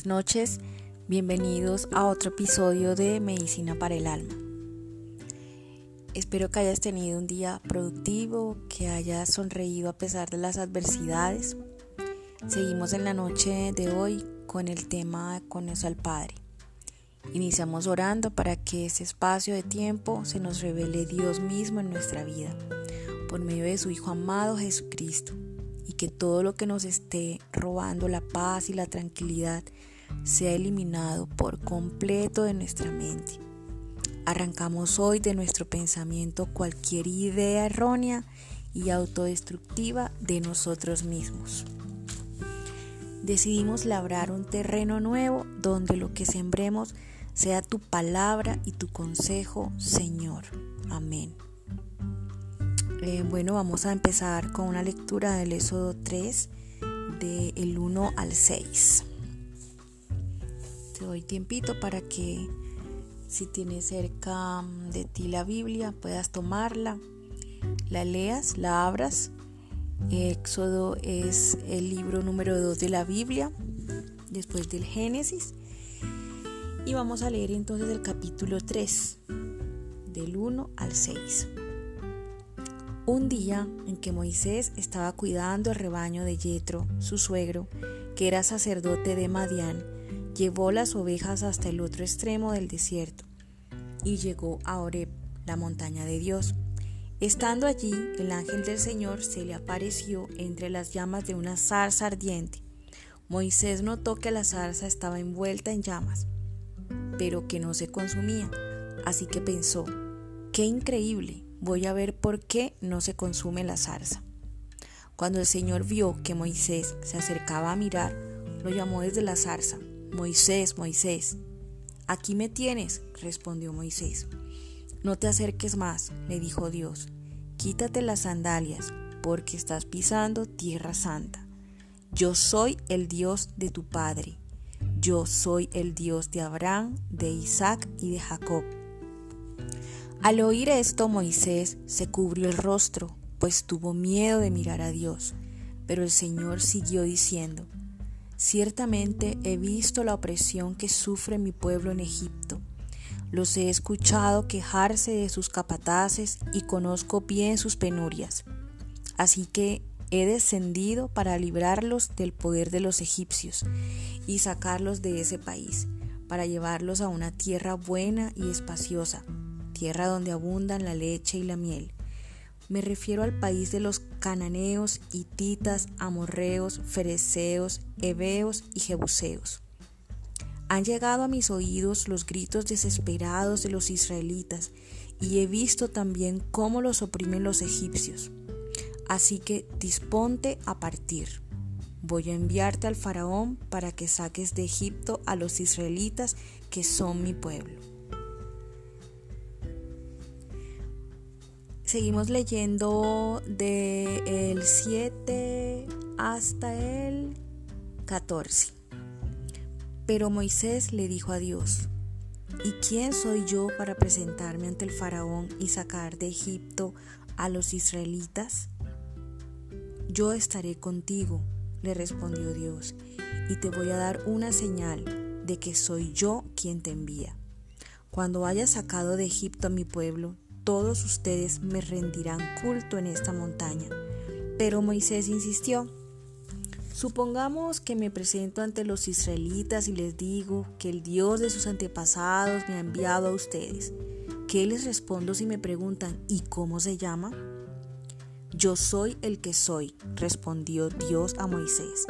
buenas noches. Bienvenidos a otro episodio de Medicina para el Alma. Espero que hayas tenido un día productivo, que hayas sonreído a pesar de las adversidades. Seguimos en la noche de hoy con el tema Con eso al Padre. Iniciamos orando para que ese espacio de tiempo se nos revele Dios mismo en nuestra vida, por medio de su Hijo amado Jesucristo y que todo lo que nos esté robando la paz y la tranquilidad sea eliminado por completo de nuestra mente. Arrancamos hoy de nuestro pensamiento cualquier idea errónea y autodestructiva de nosotros mismos. Decidimos labrar un terreno nuevo donde lo que sembremos sea tu palabra y tu consejo, Señor. Amén. Eh, bueno, vamos a empezar con una lectura del Éxodo 3, del 1 al 6. Te doy tiempito para que si tienes cerca de ti la Biblia puedas tomarla, la leas, la abras. Éxodo es el libro número 2 de la Biblia, después del Génesis. Y vamos a leer entonces el capítulo 3, del 1 al 6. Un día en que Moisés estaba cuidando el rebaño de Yetro, su suegro, que era sacerdote de Madián, llevó las ovejas hasta el otro extremo del desierto y llegó a Oreb, la montaña de Dios. Estando allí, el ángel del Señor se le apareció entre las llamas de una zarza ardiente. Moisés notó que la zarza estaba envuelta en llamas, pero que no se consumía, así que pensó, qué increíble, voy a ver por qué no se consume la zarza. Cuando el Señor vio que Moisés se acercaba a mirar, lo llamó desde la zarza. Moisés, Moisés. Aquí me tienes, respondió Moisés. No te acerques más, le dijo Dios. Quítate las sandalias, porque estás pisando tierra santa. Yo soy el Dios de tu Padre. Yo soy el Dios de Abraham, de Isaac y de Jacob. Al oír esto, Moisés se cubrió el rostro, pues tuvo miedo de mirar a Dios. Pero el Señor siguió diciendo, Ciertamente he visto la opresión que sufre mi pueblo en Egipto. Los he escuchado quejarse de sus capataces y conozco bien sus penurias. Así que he descendido para librarlos del poder de los egipcios y sacarlos de ese país, para llevarlos a una tierra buena y espaciosa tierra donde abundan la leche y la miel. Me refiero al país de los cananeos, hititas, amorreos, fereceos, heveos y jebuseos. Han llegado a mis oídos los gritos desesperados de los israelitas, y he visto también cómo los oprimen los egipcios. Así que disponte a partir. Voy a enviarte al faraón para que saques de Egipto a los israelitas que son mi pueblo. Seguimos leyendo del el 7 hasta el 14. Pero Moisés le dijo a Dios, ¿y quién soy yo para presentarme ante el faraón y sacar de Egipto a los israelitas? Yo estaré contigo, le respondió Dios, y te voy a dar una señal de que soy yo quien te envía. Cuando hayas sacado de Egipto a mi pueblo, todos ustedes me rendirán culto en esta montaña. Pero Moisés insistió, supongamos que me presento ante los israelitas y les digo que el Dios de sus antepasados me ha enviado a ustedes. ¿Qué les respondo si me preguntan ¿y cómo se llama? Yo soy el que soy, respondió Dios a Moisés.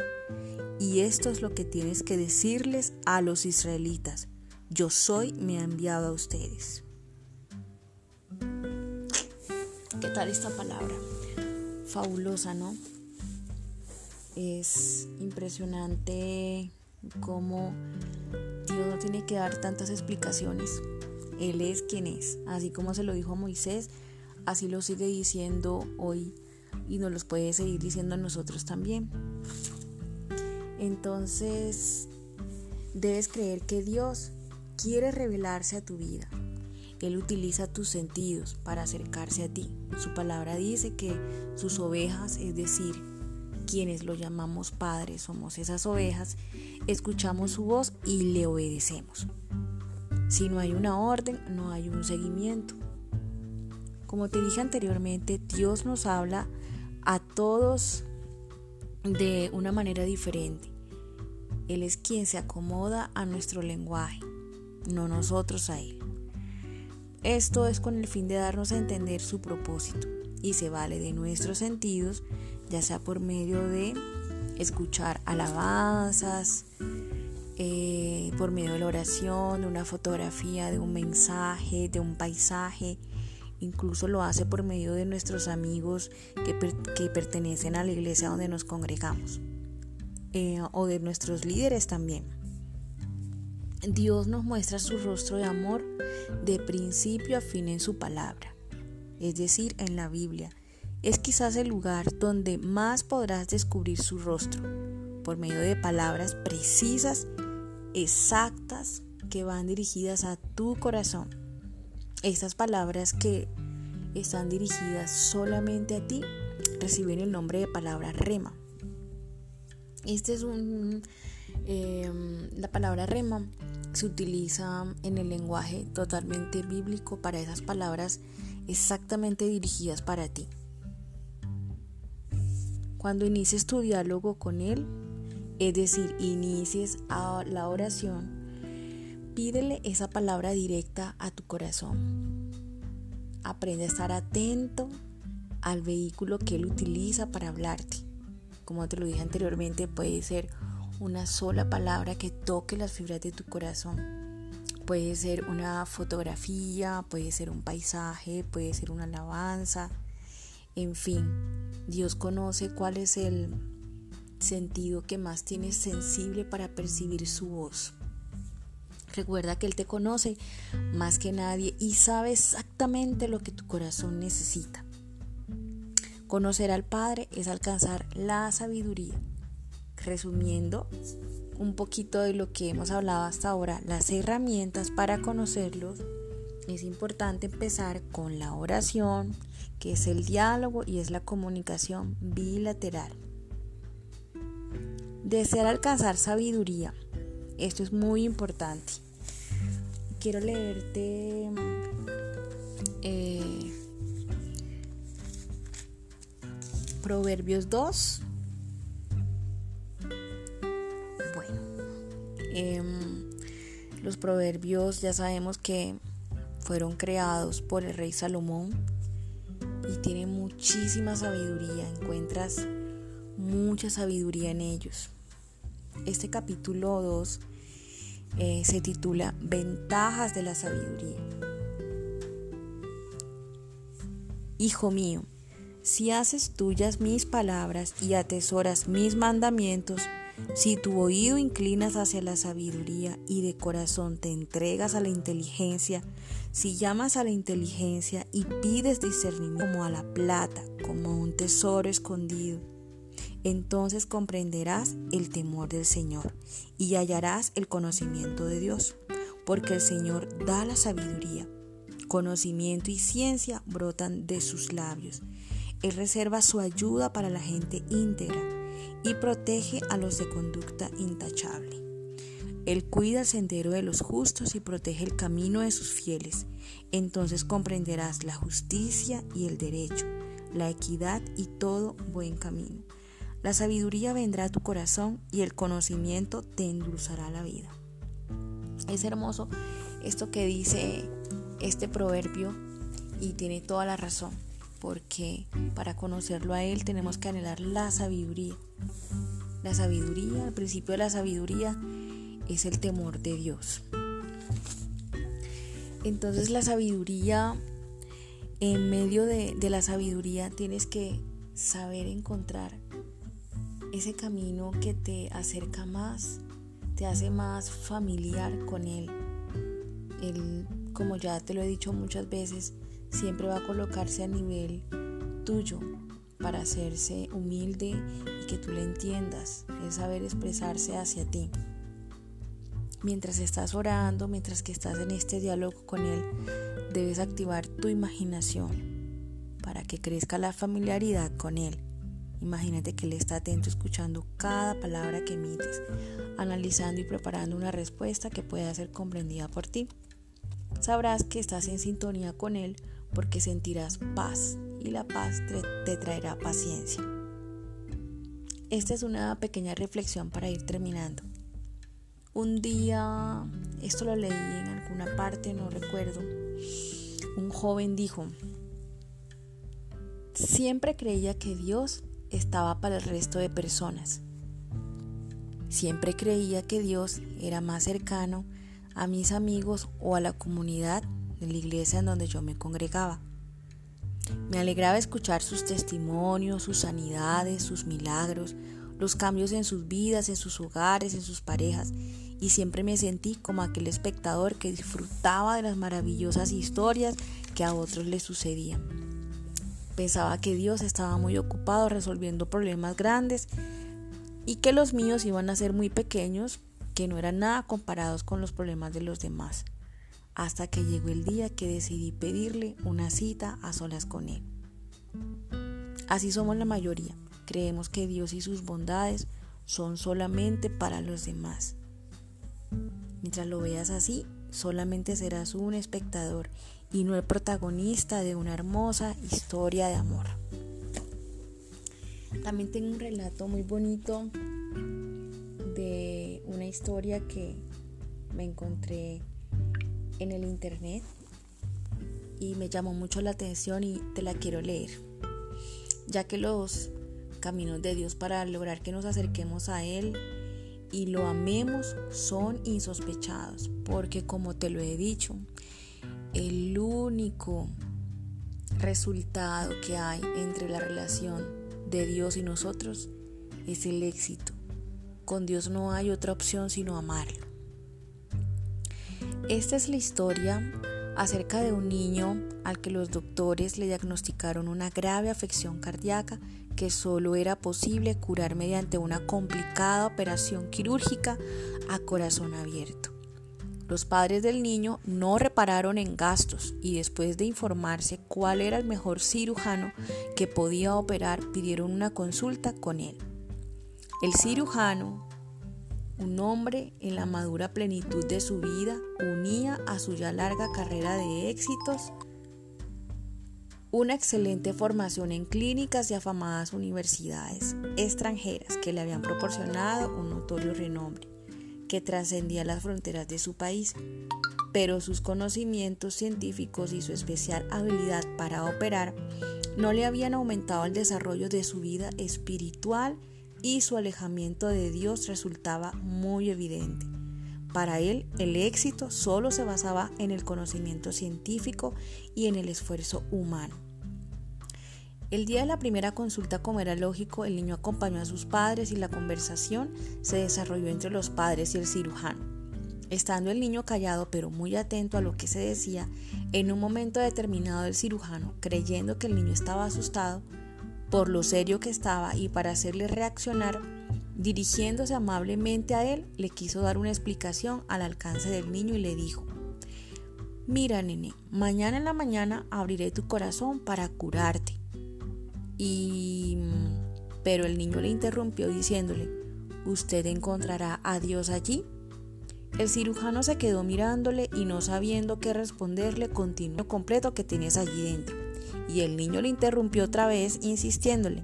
Y esto es lo que tienes que decirles a los israelitas. Yo soy me ha enviado a ustedes. ¿Qué tal esta palabra? Fabulosa, ¿no? Es impresionante cómo Dios no tiene que dar tantas explicaciones. Él es quien es. Así como se lo dijo a Moisés, así lo sigue diciendo hoy y nos los puede seguir diciendo a nosotros también. Entonces, debes creer que Dios quiere revelarse a tu vida, él utiliza tus sentidos para acercarse a ti. Su palabra dice que sus ovejas, es decir, quienes lo llamamos padres, somos esas ovejas, escuchamos su voz y le obedecemos. Si no hay una orden, no hay un seguimiento. Como te dije anteriormente, Dios nos habla a todos de una manera diferente. Él es quien se acomoda a nuestro lenguaje, no nosotros a Él. Esto es con el fin de darnos a entender su propósito y se vale de nuestros sentidos, ya sea por medio de escuchar alabanzas, eh, por medio de la oración, de una fotografía, de un mensaje, de un paisaje, incluso lo hace por medio de nuestros amigos que, pertenecen a la iglesia donde nos congregamos, eh, o de nuestros líderes también. Dios nos muestra su rostro de amor de principio a fin en su palabra, es decir, en la Biblia. Es quizás el lugar donde más podrás descubrir su rostro, por medio de palabras precisas, exactas, que van dirigidas a tu corazón. Estas palabras que están dirigidas solamente a ti reciben el nombre de palabra rema. Este es un, em, la palabra rema se utiliza en el lenguaje totalmente bíblico para esas palabras exactamente dirigidas para ti. Cuando inicies tu diálogo con Él, es decir, inicies a la oración, pídele esa palabra directa a tu corazón. Aprende a estar atento al vehículo que Él utiliza para hablarte. Como te lo dije anteriormente, puede ser una sola palabra que toque las fibras de tu corazón. Puede ser una fotografía, puede ser un paisaje, puede ser una alabanza, en fin, Dios conoce cuál es el sentido que más tienes sensible para percibir su voz. Recuerda que Él te conoce más que nadie y sabe exactamente lo que tu corazón necesita. Conocer al Padre es alcanzar la sabiduría resumiendo un poquito de lo que hemos hablado hasta ahora, las herramientas para conocerlos, es importante empezar con la oración, que es el diálogo y es la comunicación bilateral. Desear alcanzar sabiduría. Esto es muy importante. Quiero leerte eh, Proverbios 2, Em, los proverbios ya sabemos que fueron creados por el rey Salomón y tienen muchísima sabiduría, encuentras mucha sabiduría en ellos. Este capítulo 2 eh, se titula Ventajas de la sabiduría. Hijo mío, si haces tuyas mis palabras y atesoras mis mandamientos, si tu oído inclinas hacia la sabiduría y de corazón te entregas a la inteligencia, si llamas a la inteligencia y pides discernimiento como a la plata, como a un tesoro escondido, entonces comprenderás el temor del Señor y hallarás el conocimiento de Dios, porque el Señor da la sabiduría. Conocimiento y ciencia brotan de sus labios. Él reserva su ayuda para la gente íntegra y protege a los de conducta intachable. Él cuida el sendero de los justos y protege el camino de sus fieles. Entonces comprenderás la justicia y el derecho, la equidad y todo buen camino. La sabiduría vendrá a tu corazón y el conocimiento te endulzará la vida. Es hermoso esto que dice este proverbio y tiene toda la razón porque para conocerlo a Él tenemos que anhelar la sabiduría. La sabiduría, el principio de la sabiduría es el temor de Dios. Entonces la sabiduría, en medio de, de la sabiduría tienes que saber encontrar ese camino que te acerca más, te hace más familiar con Él. Él, como ya te lo he dicho muchas veces, siempre va a colocarse a nivel tuyo para hacerse humilde y que tú le entiendas, es saber expresarse hacia ti. Mientras estás orando, mientras que estás en este diálogo con Él, debes activar tu imaginación para que crezca la familiaridad con Él Imagínate que Él está atento escuchando cada palabra que emites, analizando y preparando una respuesta que pueda ser comprendida por ti. Sabrás que estás en sintonía con Él porque sentirás paz y la paz te, traerá paciencia. Esta es una pequeña reflexión para ir terminando. Un día, esto lo leí en alguna parte, no recuerdo, un joven dijo, siempre creía que Dios estaba para el resto de personas. Siempre creía que Dios era más cercano a mis amigos o a la comunidad de la iglesia en donde yo me congregaba. Me alegraba escuchar sus testimonios, sus sanidades, sus milagros, los cambios en sus vidas, en sus hogares, en sus parejas, y siempre me sentí como aquel espectador que disfrutaba de las maravillosas historias que a otros les sucedían. Pensaba que Dios estaba muy ocupado resolviendo problemas grandes y que los míos iban a ser muy pequeños, que no eran nada comparados con los problemas de los demás hasta que llegó el día que decidí pedirle una cita a solas con Él. Así somos la mayoría. Creemos que Dios y sus bondades son solamente para los demás. Mientras lo veas así, solamente serás un espectador y no el protagonista de una hermosa historia de amor. También tengo un relato muy bonito de una historia que me encontré en el internet y me llamó mucho la atención y te la quiero leer, ya que los caminos de Dios para lograr que nos acerquemos a Él y lo amemos son insospechados, porque como te lo he dicho, el único resultado que hay entre la relación de Dios y nosotros es el éxito. Con Dios no hay otra opción sino amarlo. Esta es la historia acerca de un niño al que los doctores le diagnosticaron una grave afección cardíaca que solo era posible curar mediante una complicada operación quirúrgica a corazón abierto. Los padres del niño no repararon en gastos y después de informarse cuál era el mejor cirujano que podía operar, pidieron una consulta con él. El cirujano un hombre en la madura plenitud de su vida unía a su ya larga carrera de éxitos una excelente formación en clínicas y afamadas universidades extranjeras que le habían proporcionado un notorio renombre que trascendía las fronteras de su país, pero sus conocimientos científicos y su especial habilidad para operar no le habían aumentado el desarrollo de su vida espiritual y su alejamiento de Dios resultaba muy evidente. Para él, el éxito solo se basaba en el conocimiento científico y en el esfuerzo humano. El día de la primera consulta, como era lógico, el niño acompañó a sus padres y la conversación se desarrolló entre los padres y el cirujano. Estando el niño callado pero muy atento a lo que se decía, en un momento determinado el cirujano, creyendo que el niño estaba asustado, por lo serio que estaba y para hacerle reaccionar, dirigiéndose amablemente a él, le quiso dar una explicación al alcance del niño y le dijo, Mira, nene, mañana en la mañana abriré tu corazón para curarte. Y... Pero el niño le interrumpió diciéndole, ¿usted encontrará a Dios allí? El cirujano se quedó mirándole y no sabiendo qué responderle, continuó completo que tienes allí dentro. Y el niño le interrumpió otra vez, insistiéndole,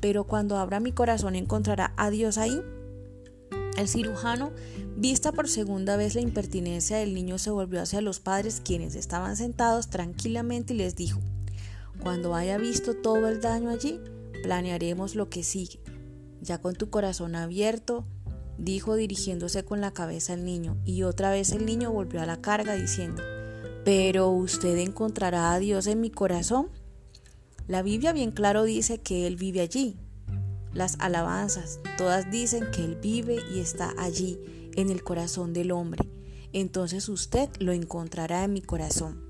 pero cuando abra mi corazón encontrará a Dios ahí. El cirujano, vista por segunda vez la impertinencia del niño, se volvió hacia los padres quienes estaban sentados tranquilamente y les dijo, cuando haya visto todo el daño allí, planearemos lo que sigue. Ya con tu corazón abierto, dijo dirigiéndose con la cabeza al niño, y otra vez el niño volvió a la carga diciendo, pero usted encontrará a Dios en mi corazón. La Biblia bien claro dice que Él vive allí. Las alabanzas, todas dicen que Él vive y está allí, en el corazón del hombre. Entonces usted lo encontrará en mi corazón.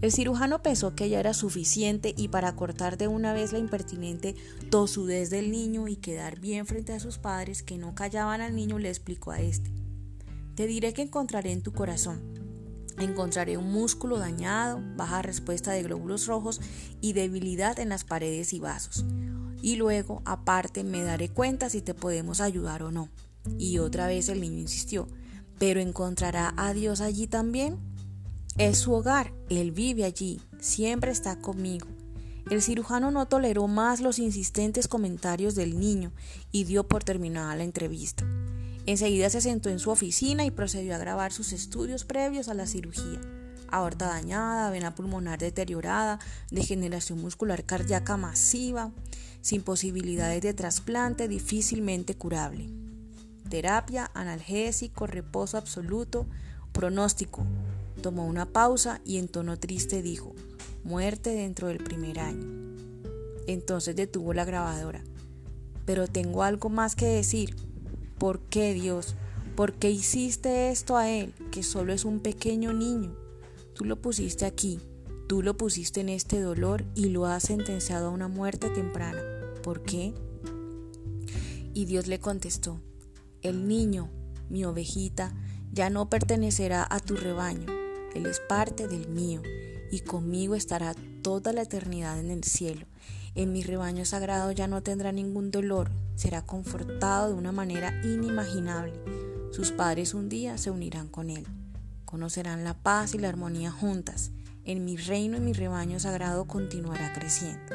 El cirujano pensó que ya era suficiente y para cortar de una vez la impertinente tosudez del niño y quedar bien frente a sus padres que no callaban al niño, le explicó a este. Te diré que encontraré en tu corazón Encontraré un músculo dañado, baja respuesta de glóbulos rojos y debilidad en las paredes y vasos. y luego, aparte, me daré cuenta si te podemos ayudar o no. Y otra vez el niño insistió, ¿pero encontrará a Dios allí también? Es su hogar, Él vive allí, siempre está conmigo. El cirujano no toleró más los insistentes comentarios del niño y dio por terminada la entrevista. Enseguida se sentó en su oficina y procedió a grabar sus estudios previos a la cirugía. Aorta dañada, vena pulmonar deteriorada, degeneración muscular cardíaca masiva, sin posibilidades de trasplante, difícilmente curable. Terapia, analgésico, reposo absoluto, pronóstico. Tomó una pausa y en tono triste dijo, muerte dentro del primer año. Entonces detuvo la grabadora. Pero tengo algo más que decir. ¿Por qué Dios? ¿Por qué hiciste esto a él, que solo es un pequeño niño? Tú lo pusiste aquí, tú lo pusiste en este dolor y lo has sentenciado a una muerte temprana. ¿Por qué? Y Dios le contestó, el niño, mi ovejita, ya no pertenecerá a tu rebaño, él es parte del mío, y conmigo estará toda la eternidad en el cielo. En mi rebaño sagrado ya no tendrá ningún dolor, será confortado de una manera inimaginable. Sus padres un día se unirán con él. Conocerán la paz y la armonía juntas. En mi reino y mi rebaño sagrado continuará creciendo.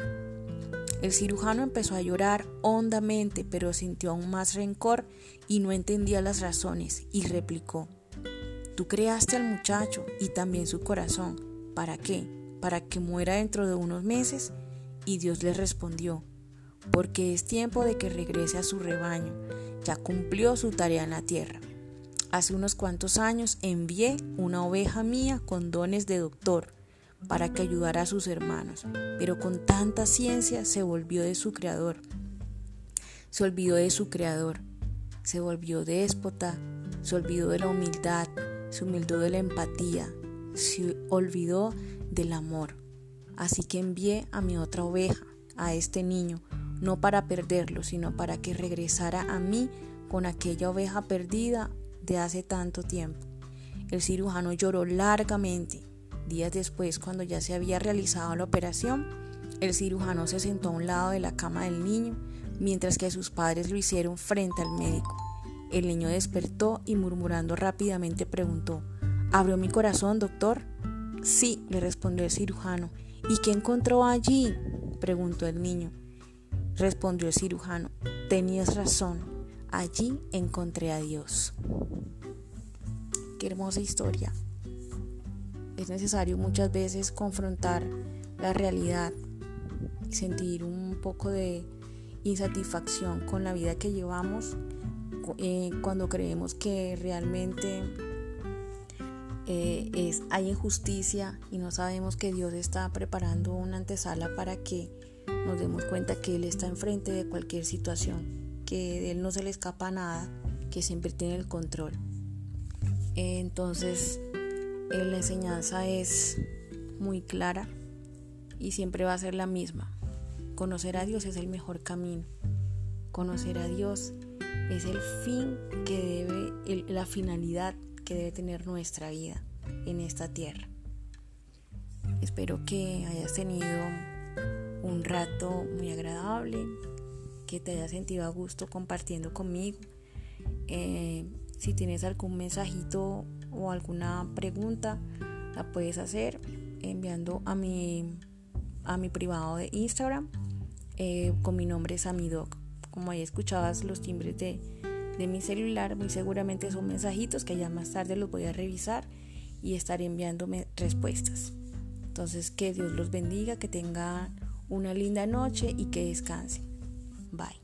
El cirujano empezó a llorar hondamente, pero sintió aún más rencor y no entendía las razones, y replicó, Tú creaste al muchacho y también su corazón. ¿Para qué? ¿Para que muera dentro de unos meses? Y Dios le respondió, porque es tiempo de que regrese a su rebaño, ya cumplió su tarea en la tierra. Hace unos cuantos años envié una oveja mía con dones de doctor para que ayudara a sus hermanos, pero con tanta ciencia se volvió de su creador. Se olvidó de su creador, se volvió déspota, se olvidó de la humildad, se olvidó de la empatía, se olvidó del amor. Así que envié a mi otra oveja, a este niño, no para perderlo, sino para que regresara a mí con aquella oveja perdida de hace tanto tiempo. El cirujano lloró largamente. Días después, cuando ya se había realizado la operación, el cirujano se sentó a un lado de la cama del niño, mientras que sus padres lo hicieron frente al médico. El niño despertó y murmurando rápidamente preguntó, ¿Abrió mi corazón, doctor? Sí, le respondió el cirujano. ¿Y qué encontró allí? preguntó el niño. Respondió el cirujano, tenías razón, allí encontré a Dios. Qué hermosa historia. Es necesario muchas veces confrontar la realidad y sentir un poco de insatisfacción con la vida que llevamos eh, cuando creemos que realmente eh, es, hay injusticia y no sabemos que Dios está preparando una antesala para que nos demos cuenta que Él está enfrente de cualquier situación, que de Él no se le escapa nada, que siempre tiene el control. Entonces, eh, la enseñanza es muy clara y siempre va a ser la misma. Conocer a Dios es el mejor camino. Conocer a Dios es el fin que debe, la finalidad que debe tener nuestra vida en esta tierra. Espero que hayas tenido un rato muy agradable, que te hayas sentido a gusto compartiendo conmigo. Eh, si tienes algún mensajito o alguna pregunta, la puedes hacer enviando a mi, a mi privado de Instagram eh, con mi nombre Samidoc. Como ahí escuchabas los timbres de, de mi celular, muy seguramente son mensajitos que ya más tarde los voy a revisar y estaré enviándome respuestas. Entonces que Dios los bendiga, que tengan una linda noche y que descansen. Bye.